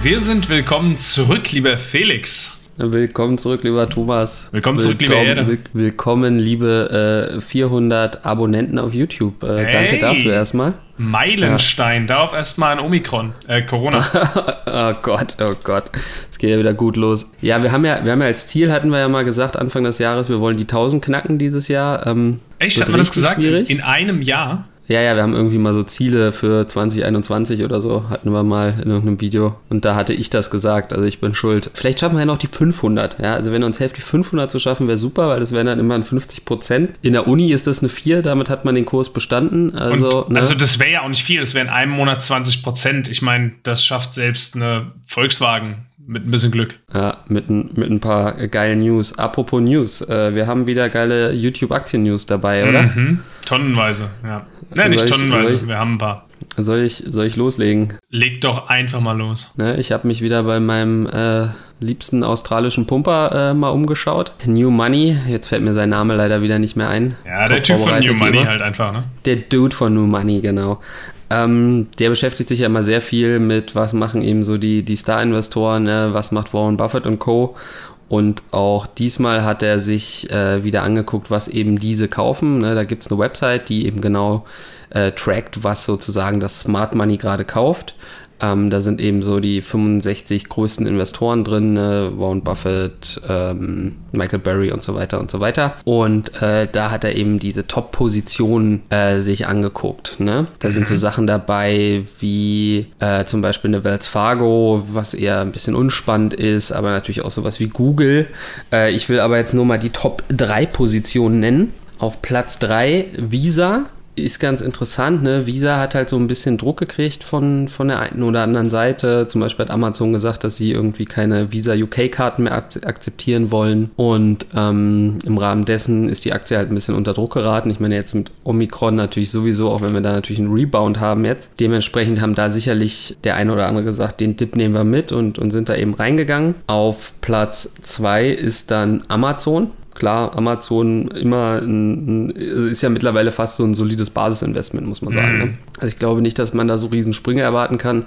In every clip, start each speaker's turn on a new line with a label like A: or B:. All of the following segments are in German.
A: Wir sind willkommen zurück, lieber Felix.
B: Willkommen zurück, lieber Thomas.
A: Willkommen zurück, liebe Erde.
B: Will willkommen, liebe äh, 400 Abonnenten auf YouTube. Äh,
A: Hey.
B: Danke dafür erstmal.
A: Meilenstein, darauf erstmal ein Omikron, äh, Corona.
B: oh Gott, oh Gott. Es geht ja wieder gut los. Ja, wir haben ja, wir haben ja als Ziel, hatten wir ja mal gesagt, Anfang des Jahres, wir wollen die 1000 knacken dieses Jahr. Ähm,
A: Echt, hat man das gesagt?
B: Schwierig.
A: In einem Jahr?
B: Ja, ja, wir haben irgendwie mal so Ziele für 2021 oder so, hatten wir mal in irgendeinem Video. Und da hatte ich das gesagt, also ich bin schuld. Vielleicht schaffen wir ja noch die 500, ja. Also wenn uns hilft, die 500 zu schaffen, wäre super, weil das wären dann immerhin 50 Prozent. In der Uni ist das eine 4, damit hat man den Kurs bestanden. Also,
A: Und, also das wäre ja auch nicht viel, das wäre in einem Monat 20 Prozent. Ich meine, das schafft selbst eine Volkswagen mit ein bisschen Glück.
B: Ja, mit, ein- mit ein paar geilen News. Apropos News, äh, wir haben wieder geile YouTube-Aktien-News dabei, oder?
A: Mhm. Tonnenweise, ja. Ne, nicht tonnenweise,
B: ich-
A: wir haben ein paar.
B: Soll, ich, soll ich loslegen?
A: Leg doch einfach mal los.
B: Ne, ich habe mich wieder bei meinem äh, liebsten australischen Pumper äh, mal umgeschaut. New Money, jetzt fällt mir sein Name leider wieder nicht mehr ein.
A: Ja,
B: Top
A: der Typ von New Money halt einfach, ne?
B: Der Dude von New Money, genau. Ähm, der beschäftigt sich ja immer sehr viel mit, was machen eben so die, die Star-Investoren, ne? was macht Warren Buffett und Co. Und auch diesmal hat er sich äh, wieder angeguckt, was eben diese kaufen. Ne? Da gibt es eine Website, die eben genau äh, trackt, was sozusagen das Smart Money gerade kauft. Ähm, da sind eben so die 65 größten Investoren drin, äh, Warren Buffett, ähm, Michael Burry und so weiter und so weiter. Und äh, da hat er eben diese Top-Positionen äh, sich angeguckt. Ne? Da sind so Sachen dabei wie äh, zum Beispiel eine Wells Fargo, was eher ein bisschen unspannend ist, aber natürlich auch sowas wie Google. Äh, ich will aber jetzt nur mal die Top 3 Positionen nennen. Auf Platz 3 Visa, ist ganz interessant, ne? Visa hat halt so ein bisschen Druck gekriegt von, von der einen oder anderen Seite. Zum Beispiel hat Amazon gesagt, dass sie irgendwie keine Visa UK-Karten mehr ak akzeptieren wollen. Und ähm, im Rahmen dessen ist die Aktie halt ein bisschen unter Druck geraten. Ich meine, jetzt mit Omikron natürlich sowieso, auch wenn wir da natürlich einen Rebound haben jetzt. Dementsprechend haben da sicherlich der eine oder andere gesagt, den Dip nehmen wir mit und, und sind da eben reingegangen. Auf Platz 2 ist dann Amazon. Klar, Amazon immer ein, ein, also ist ja mittlerweile fast so ein solides Basisinvestment, muss man sagen. Ne? Also ich glaube nicht, dass man da so riesen Sprünge erwarten kann.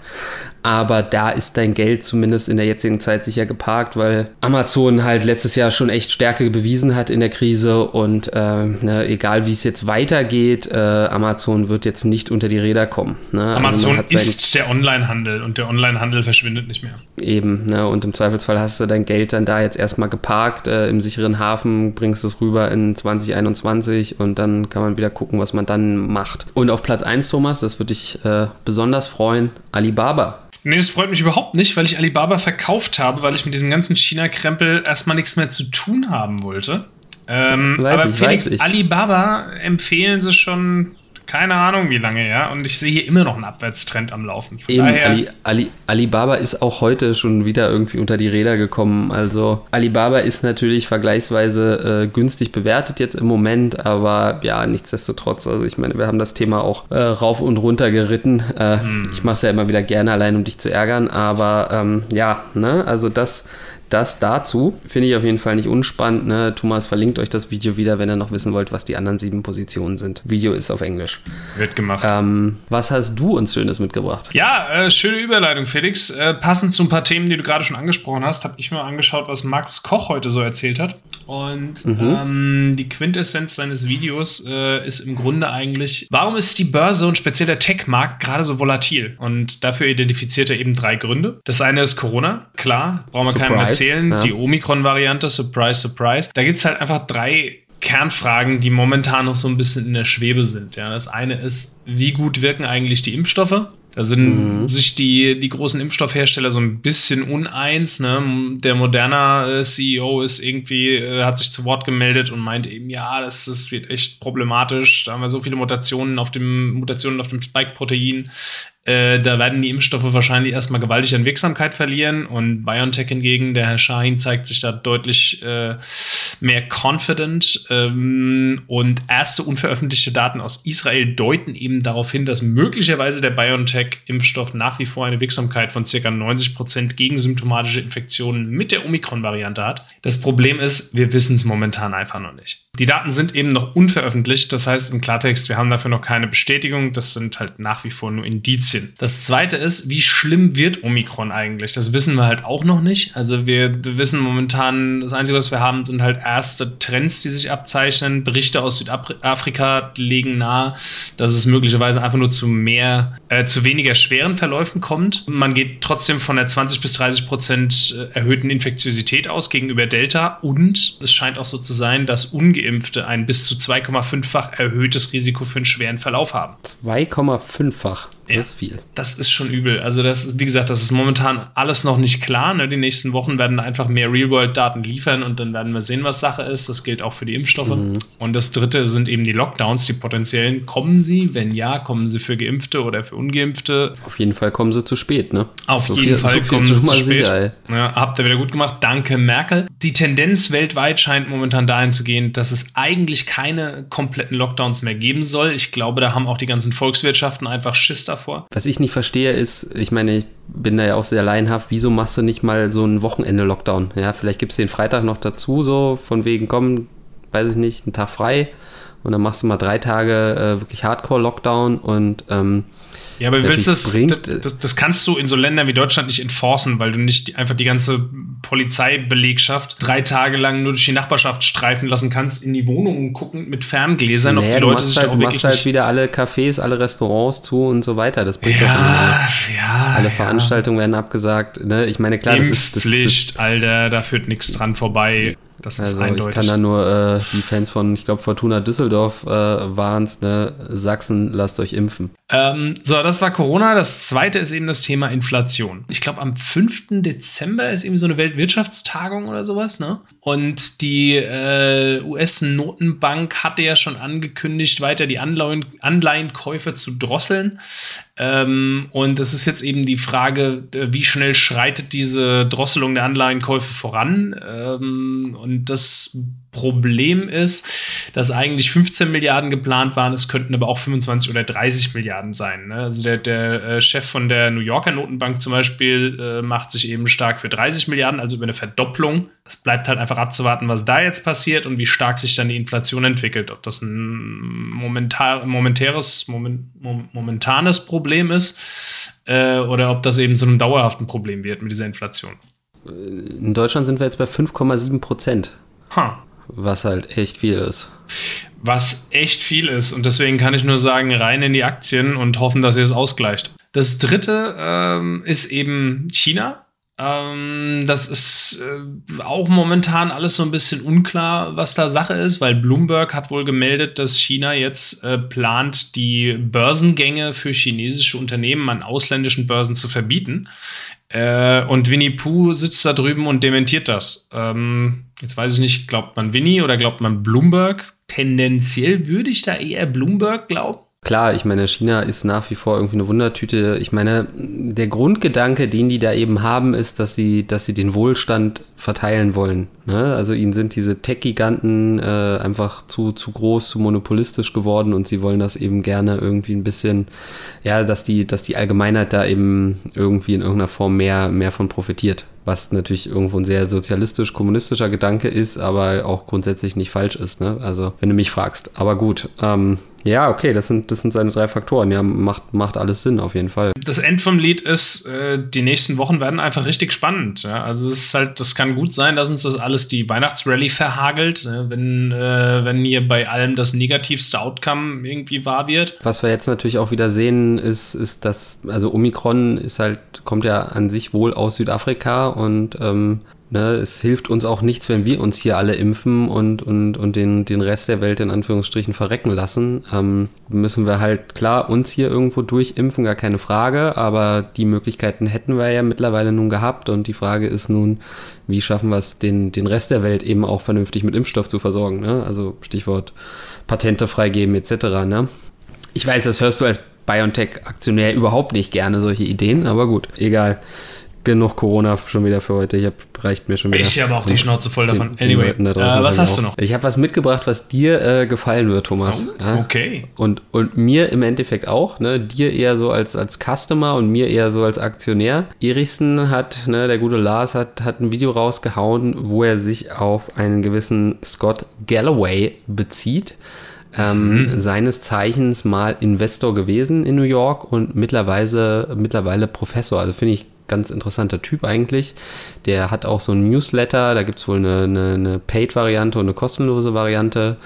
B: Aber da ist dein Geld zumindest in der jetzigen Zeit sicher geparkt, weil Amazon halt letztes Jahr schon echt Stärke bewiesen hat in der Krise und äh, ne, egal wie es jetzt weitergeht, äh, Amazon wird jetzt nicht unter die Räder kommen. Ne? Also
A: Amazon
B: sein-
A: ist der Onlinehandel und der Onlinehandel verschwindet nicht mehr.
B: Eben, ne? Und im Zweifelsfall hast du dein Geld dann da jetzt erstmal geparkt äh, im sicheren Hafen, bringst es rüber in 2021 und dann kann man wieder gucken, was man dann macht. Und auf Platz 1, Thomas, das würde dich äh, besonders freuen, Alibaba.
A: Nee, das freut mich überhaupt nicht, weil ich Alibaba verkauft habe, weil ich mit diesem ganzen China-Krempel erstmal nichts mehr zu tun haben wollte. Ähm,
B: Weiß
A: aber
B: ich,
A: Felix. Alibaba empfehlen sie schon keine Ahnung wie lange, ja. Und ich sehe hier immer noch einen Abwärtstrend am Laufen. Von
B: Eben, Ali, Ali, Alibaba ist auch heute schon wieder irgendwie unter die Räder gekommen. Also Alibaba ist natürlich vergleichsweise äh, günstig bewertet jetzt im Moment, aber ja, nichtsdestotrotz, also ich meine, wir haben das Thema auch äh, rauf und runter geritten. Äh, Ich mache es ja immer wieder gerne allein, um dich zu ärgern, aber ähm, ja, ne, also das, das dazu finde ich auf jeden Fall nicht unspannend. Ne? Thomas verlinkt euch das Video wieder, wenn ihr noch wissen wollt, was die anderen sieben Positionen sind. Video ist auf Englisch.
A: wird gemacht.
B: Ähm, was hast du uns Schönes mitgebracht?
A: Ja, äh, schöne Überleitung, Felix. Äh, passend zu ein paar Themen, die du gerade schon angesprochen hast, habe ich mir angeschaut, was Markus Koch heute so erzählt hat. Und ähm, die Quintessenz seines Videos äh, ist im Grunde eigentlich, warum ist die Börse und speziell der Tech-Markt gerade so volatil? Und dafür identifiziert er eben drei Gründe. Das eine ist Corona, klar, brauchen wir
B: Surprise,
A: erzählen.
B: ja.
A: Die Omikron-Variante, Surprise, Surprise. Da gibt es halt einfach drei Kernfragen, die momentan noch so ein bisschen in der Schwebe sind. Ja, das eine ist, wie gut wirken eigentlich die Impfstoffe? Da sind sich die, die großen Impfstoffhersteller so ein bisschen uneins. Ne? Der Moderna äh, CEO ist irgendwie, äh, hat sich zu Wort gemeldet und meint eben, ja, das, das wird echt problematisch. Da haben wir so viele Mutationen auf dem, Mutationen auf dem Spike-Protein. Äh, da werden die Impfstoffe wahrscheinlich erstmal gewaltig an Wirksamkeit verlieren und BioNTech hingegen, der Herr Shahin zeigt sich da deutlich äh, mehr confident ähm, und erste unveröffentlichte Daten aus Israel deuten eben darauf hin, dass möglicherweise der BioNTech-Impfstoff nach wie vor eine Wirksamkeit von ca. 90% gegen symptomatische Infektionen mit der Omikron-Variante hat. Das Problem ist, wir wissen es momentan einfach noch nicht. Die Daten sind eben noch unveröffentlicht, das heißt im Klartext, wir haben dafür noch keine Bestätigung, das sind halt nach wie vor nur Indizien Aktien. Das zweite ist, wie schlimm wird Omikron eigentlich? Das wissen wir halt auch noch nicht. Also wir wissen momentan, das Einzige, was wir haben, sind halt erste Trends, die sich abzeichnen. Berichte aus Südafrika legen nahe, dass es möglicherweise einfach nur zu mehr, äh, zu weniger schweren Verläufen kommt. Man geht trotzdem von der 20 bis 30 Prozent äh, erhöhten Infektiosität aus gegenüber Delta und es scheint auch so zu sein, dass Ungeimpfte ein bis zu 2,5-fach erhöhtes Risiko für einen schweren Verlauf haben.
B: 2,5-fach.
A: Ja, das ist viel. Das ist schon übel. Also, das ist, wie gesagt, das ist momentan alles noch nicht klar. Ne? Die nächsten Wochen werden einfach mehr Real-World-Daten liefern und dann werden wir sehen, was Sache ist. Das gilt auch für die Impfstoffe. Mhm. Und das dritte sind eben die Lockdowns, die potenziellen. Kommen sie? Wenn ja, kommen sie für Geimpfte oder für Ungeimpfte?
B: Auf jeden Fall kommen sie zu spät, ne?
A: Auf so jeden viel, Fall so kommen sie zu spät. Sicher, ja, habt ihr wieder gut gemacht. Danke, Merkel. Die Tendenz weltweit scheint momentan dahin zu gehen, dass es eigentlich keine kompletten Lockdowns mehr geben soll. Ich glaube, da haben auch die ganzen Volkswirtschaften einfach Schiss davor.
B: Was ich nicht verstehe, ist, ich meine, ich bin da ja auch sehr laienhaft, wieso machst du nicht mal so ein Wochenende-Lockdown? Ja, vielleicht gibt es den Freitag noch dazu, so von wegen, komm, weiß ich nicht, einen Tag frei und dann machst du mal drei Tage äh, wirklich Hardcore-Lockdown und ähm,
A: ja, aber willst das, bringt, das, das, kannst du in so Ländern wie Deutschland nicht enforcen, weil du nicht einfach die ganze Polizeibelegschaft drei Tage lang nur durch die Nachbarschaft streifen lassen kannst, in die Wohnungen gucken mit Ferngläsern,
B: naja, ob die Leute sich halt, da auch Du machst halt wieder alle Cafés, alle Restaurants zu und so weiter. Das bringt ja, doch ja, Alle ja. Veranstaltungen werden abgesagt. Ne? Ich meine, klar,
A: das ist. Das, Pflicht, Alter, da führt nichts dran vorbei. Das
B: ist also eindeutig. Ich kann da nur äh, die Fans von, ich glaube, Fortuna Düsseldorf äh, waren es, ne? Sachsen, lasst euch impfen.
A: Ähm, so, das war Corona. Das zweite ist eben das Thema Inflation. Ich glaube, am 5. Dezember ist eben so eine Weltwirtschaftstagung oder sowas, ne? Und die äh, US-Notenbank hatte ja schon angekündigt, weiter die Anleihen Anleihenkäufe zu drosseln. Ähm, und es ist jetzt eben die Frage, wie schnell schreitet diese Drosselung der Anleihenkäufe voran? Ähm, und das Problem ist, dass eigentlich 15 Milliarden geplant waren, es könnten aber auch 25 oder 30 Milliarden sein. Ne? Also der, der äh, Chef von der New Yorker Notenbank zum Beispiel äh, macht sich eben stark für 30 Milliarden, also über eine Verdopplung. Es bleibt halt einfach abzuwarten, was da jetzt passiert und wie stark sich dann die Inflation entwickelt. Ob das ein momentar, momentäres, moment, momentanes Problem ist äh, oder ob das eben zu einem dauerhaften Problem wird mit dieser Inflation.
B: In Deutschland sind wir jetzt bei 5,7 Prozent. Huh. Was halt echt viel ist.
A: Was echt viel ist. Und deswegen kann ich nur sagen, rein in die Aktien und hoffen, dass ihr es ausgleicht. Das dritte ähm, ist eben China. Ähm, das ist äh, auch momentan alles so ein bisschen unklar, was da Sache ist, weil Bloomberg hat wohl gemeldet, dass China jetzt äh, plant, die Börsengänge für chinesische Unternehmen an ausländischen Börsen zu verbieten. Äh, und Winnie Pooh sitzt da drüben und dementiert das. Ähm, jetzt weiß ich nicht, glaubt man Winnie oder glaubt man Bloomberg? Tendenziell würde ich da eher Bloomberg glauben.
B: Klar, ich meine, China ist nach wie vor irgendwie eine Wundertüte. Ich meine, der Grundgedanke, den die da eben haben, ist, dass sie, dass sie den Wohlstand verteilen wollen. Ne? Also ihnen sind diese Tech-Giganten äh, einfach zu, zu groß, zu monopolistisch geworden und sie wollen das eben gerne irgendwie ein bisschen, ja, dass die, dass die Allgemeinheit da eben irgendwie in irgendeiner Form mehr, mehr von profitiert was natürlich irgendwo ein sehr sozialistisch-kommunistischer Gedanke ist, aber auch grundsätzlich nicht falsch ist. Ne? Also, wenn du mich fragst. Aber gut, ähm, ja, okay, das sind, das sind seine drei Faktoren. Ja, macht, macht alles Sinn auf jeden Fall.
A: Das End vom Lied ist, äh, die nächsten Wochen werden einfach richtig spannend. Ja? Also es ist halt, das kann gut sein, dass uns das alles die Weihnachtsrallye verhagelt, ne? wenn, äh, wenn hier bei allem das negativste Outcome irgendwie wahr wird.
B: Was wir jetzt natürlich auch wieder sehen, ist, ist, dass, also Omikron ist halt, kommt ja an sich wohl aus Südafrika und ähm, ne, es hilft uns auch nichts, wenn wir uns hier alle impfen und, und, und den, den Rest der Welt in Anführungsstrichen verrecken lassen. Ähm, müssen wir halt klar uns hier irgendwo durchimpfen, gar keine Frage, aber die Möglichkeiten hätten wir ja mittlerweile nun gehabt und die Frage ist nun, wie schaffen wir es, den, den Rest der Welt eben auch vernünftig mit Impfstoff zu versorgen. Ne? Also Stichwort Patente freigeben etc. Ne? Ich weiß, das hörst du als BioNTech-Aktionär überhaupt nicht gerne, solche Ideen, aber gut, egal genug Corona schon wieder für heute. Ich hab, reicht mir schon wieder.
A: Ich habe auch die Schnauze voll davon. Den, anyway, den äh, was hast du noch?
B: Ich habe was mitgebracht, was dir äh, gefallen wird, Thomas.
A: Oh, okay.
B: Und, und mir im Endeffekt auch. Ne? Dir eher so als, als Customer und mir eher so als Aktionär. Erichsen hat, ne, der gute Lars hat, hat ein Video rausgehauen, wo er sich auf einen gewissen Scott Galloway bezieht Ähm, mhm. Seines Zeichens mal Investor gewesen in New York und mittlerweile, mittlerweile Professor. Also finde ich ganz interessanter Typ eigentlich. Der hat auch so ein Newsletter, da gibt es wohl eine, eine, eine Paid-Variante und eine kostenlose Variante.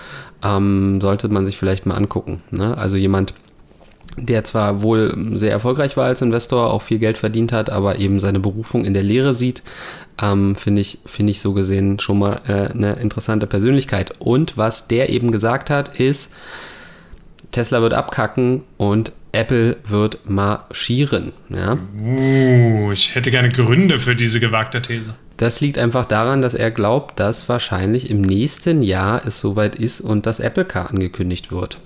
B: Ähm, sollte man sich vielleicht mal angucken. Ne? Also jemand, der zwar wohl sehr erfolgreich war als Investor, auch viel Geld verdient hat, aber eben seine Berufung in der Lehre sieht, ähm, finde ich, finde ich so gesehen schon mal äh, eine interessante Persönlichkeit. Und was der eben gesagt hat, ist, Tesla wird abkacken und Apple wird marschieren. Ja?
A: Uh, ich hätte gerne Gründe für diese gewagte These.
B: Das liegt einfach daran, dass er glaubt, dass wahrscheinlich im nächsten Jahr es soweit ist und das Apple Car angekündigt wird.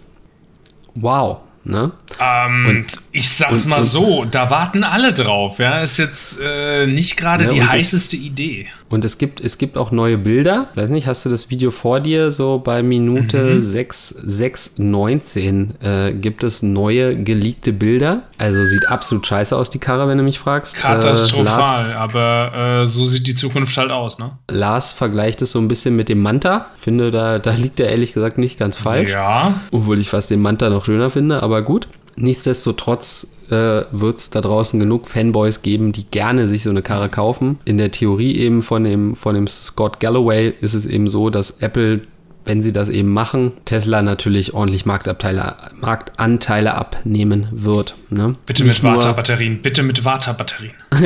B: Wow, Ne?
A: Ähm, und, ich sag und, mal und, so, da warten alle drauf. Ja, ist jetzt äh, nicht gerade ja, die heißeste
B: es,
A: Idee.
B: Und es gibt, es gibt auch neue Bilder. Ich weiß nicht, hast du das Video vor dir? So bei Minute mhm. 6, 6, 19 äh, gibt es neue geleakte Bilder. Also sieht absolut scheiße aus, die Karre, wenn du mich fragst.
A: Äh, Katastrophal, äh, aber äh, so sieht die Zukunft halt aus, ne?
B: Lars vergleicht es so ein bisschen mit dem Manta. Finde, da, da liegt er ehrlich gesagt nicht ganz falsch.
A: Ja.
B: Obwohl ich fast den Manta noch schöner finde, aber gut. Nichtsdestotrotz äh, wird es da draußen genug Fanboys geben, die gerne sich so eine Karre kaufen. In der Theorie eben von dem, von dem Scott Galloway ist es eben so, dass Apple wenn sie das eben machen, Tesla natürlich ordentlich Marktanteile, Marktanteile abnehmen wird. Ne?
A: Bitte Nicht mit Warta-Batterien, bitte mit Warta-Batterien.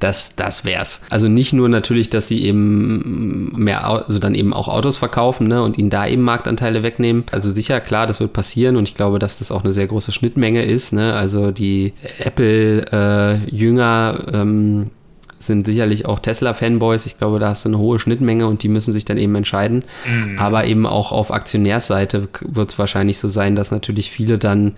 B: das, das wär's. Also nicht nur natürlich, dass sie eben mehr, also dann eben auch Autos verkaufen ne, und ihnen da eben Marktanteile wegnehmen. Also sicher, klar, das wird passieren und ich glaube, dass das auch eine sehr große Schnittmenge ist. Ne? Also die Apple-Jünger äh, ähm, sind sicherlich auch Tesla-Fanboys. Ich glaube, da hast du eine hohe Schnittmenge und die müssen sich dann eben entscheiden. Mhm. Aber eben auch auf Aktionärsseite wird es wahrscheinlich so sein, dass natürlich viele dann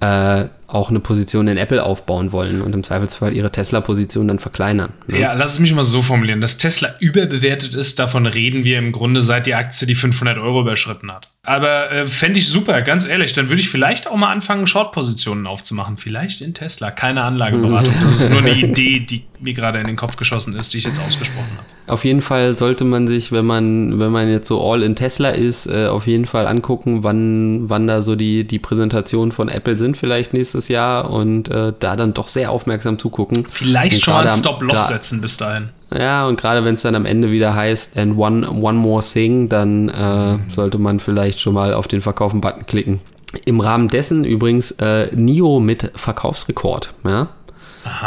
B: äh, auch eine Position in Apple aufbauen wollen und im Zweifelsfall ihre Tesla-Position dann verkleinern.
A: Ne? Ja, lass es mich mal so formulieren. Dass Tesla überbewertet ist, davon reden wir im Grunde seit die Aktie die 500 Euro überschritten hat. Aber äh, fände ich super, ganz ehrlich. Dann würde ich vielleicht auch mal anfangen, Short-Positionen aufzumachen. Vielleicht in Tesla. Keine Anlageberatung. Das ist nur eine Idee, die mir gerade in den Kopf geschossen ist, die ich jetzt ausgesprochen habe.
B: Auf jeden Fall sollte man sich, wenn man, wenn man jetzt so all in Tesla ist, äh, auf jeden Fall angucken, wann, wann da so die, die Präsentationen von Apple sind, vielleicht nächstes Jahr und äh, da dann doch sehr aufmerksam zugucken.
A: Vielleicht schon mal Stop-Loss setzen bis dahin.
B: Ja, und gerade wenn es dann am Ende wieder heißt, and one, one more thing, dann äh, sollte man vielleicht schon mal auf den Verkaufen-Button klicken. Im Rahmen dessen übrigens äh, NIO mit Verkaufsrekord. Ja?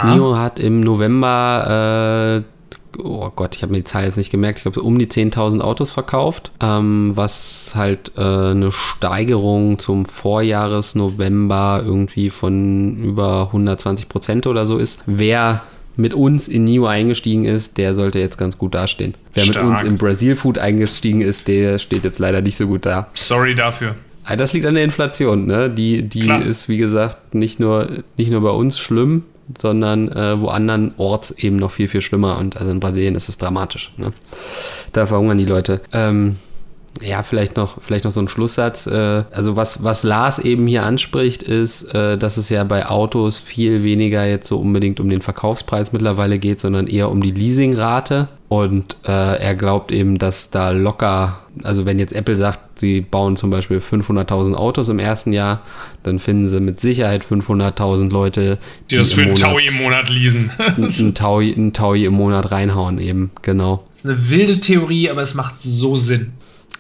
B: NIO hat im November äh, oh Gott, ich habe mir die Zahl jetzt nicht gemerkt, ich glaube, um die 10.000 Autos verkauft, ähm, was halt äh, eine Steigerung zum Vorjahresnovember irgendwie von über 120 Prozent oder so ist. Wer mit uns in NIO eingestiegen ist, der sollte jetzt ganz gut dastehen. Wer Stark. mit uns in Brasil Food eingestiegen ist, der steht jetzt leider nicht so gut da.
A: Sorry dafür.
B: Ah, das liegt an der Inflation, ne? Die, die ist, wie gesagt, nicht nur, nicht nur bei uns schlimm, sondern äh, wo andernorts eben noch viel, viel schlimmer. Und also in Brasilien ist es dramatisch. Ne? Da verhungern die Leute. Ähm, ja, vielleicht noch, vielleicht noch so ein Schlusssatz. Äh, also was, was Lars eben hier anspricht, ist, äh, dass es ja bei Autos viel weniger jetzt so unbedingt um den Verkaufspreis mittlerweile geht, sondern eher um die Leasingrate. Und äh, er glaubt eben, dass da locker, also wenn jetzt Apple sagt, sie bauen zum Beispiel 500.000 Autos im ersten Jahr, dann finden sie mit Sicherheit 500.000 Leute,
A: die, die das für einen Taui im Monat leasen.
B: ein, Taui, ein Taui im Monat reinhauen eben, genau.
A: Das ist eine wilde Theorie, aber es macht so Sinn.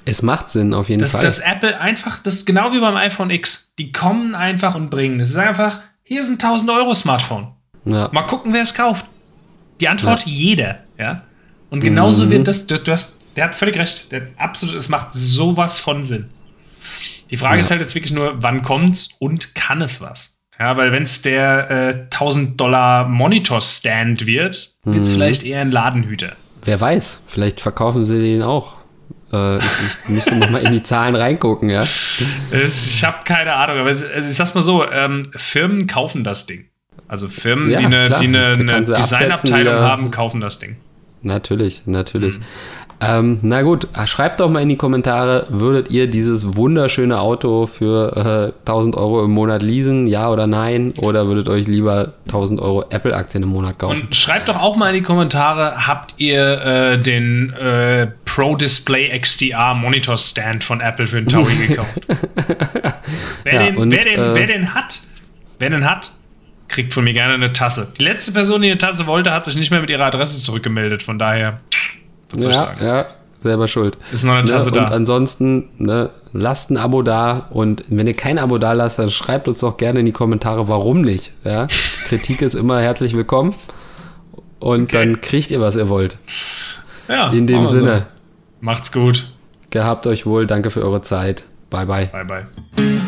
B: Es macht Sinn auf jeden
A: das,
B: Fall.
A: Dass Apple einfach, das ist genau wie beim iPhone X. Die kommen einfach und bringen. Es ist einfach, hier ist ein 1000 Euro Smartphone. Ja. Mal gucken, wer es kauft. Die Antwort, ja. jeder. Ja? Und genauso mhm. wird das, du, du, hast, der hat völlig recht. Der absolut, es macht sowas von Sinn. Die Frage ja. ist halt jetzt wirklich nur, wann kommt's und kann es was? Ja, weil wenn es der äh, 1000 Dollar Monitor-Stand wird, wird es mhm. vielleicht eher ein Ladenhüter.
B: Wer weiß, vielleicht verkaufen sie den auch äh, ich, ich müsste nochmal in die Zahlen reingucken, ja.
A: Ich habe keine Ahnung, aber ich sag's mal so: ähm, Firmen kaufen das Ding. Also Firmen, ja, die eine, die eine, eine Designabteilung haben, kaufen das Ding.
B: Natürlich, natürlich. Mhm. Ähm, na gut, schreibt doch mal in die Kommentare, würdet ihr dieses wunderschöne Auto für äh, 1000 Euro im Monat leasen, ja oder nein? Oder würdet euch lieber 1000 Euro Apple-Aktien im Monat kaufen?
A: Und schreibt doch auch mal in die Kommentare, habt ihr äh, den äh, Pro Display XDR Monitor Stand von Apple für den Taui gekauft? wer, ja, den, und, wer, den, wer äh, den hat, wer den hat, kriegt von mir gerne eine Tasse. Die letzte Person, die eine Tasse wollte, hat sich nicht mehr mit ihrer Adresse zurückgemeldet. Von daher,
B: was soll ja, ich sagen? Ja, selber schuld.
A: Ist noch eine ne, Tasse
B: ne?
A: da.
B: Und ansonsten, ne, lasst ein Abo da. Und wenn ihr kein Abo da lasst, dann schreibt uns doch gerne in die Kommentare, warum nicht. Ja? Kritik ist immer herzlich willkommen. Und okay. dann kriegt ihr, was ihr wollt.
A: Ja,
B: in dem Sinne. So.
A: Macht's gut.
B: Gehabt euch wohl. Danke für eure Zeit. Bye, bye.
A: Bye, bye.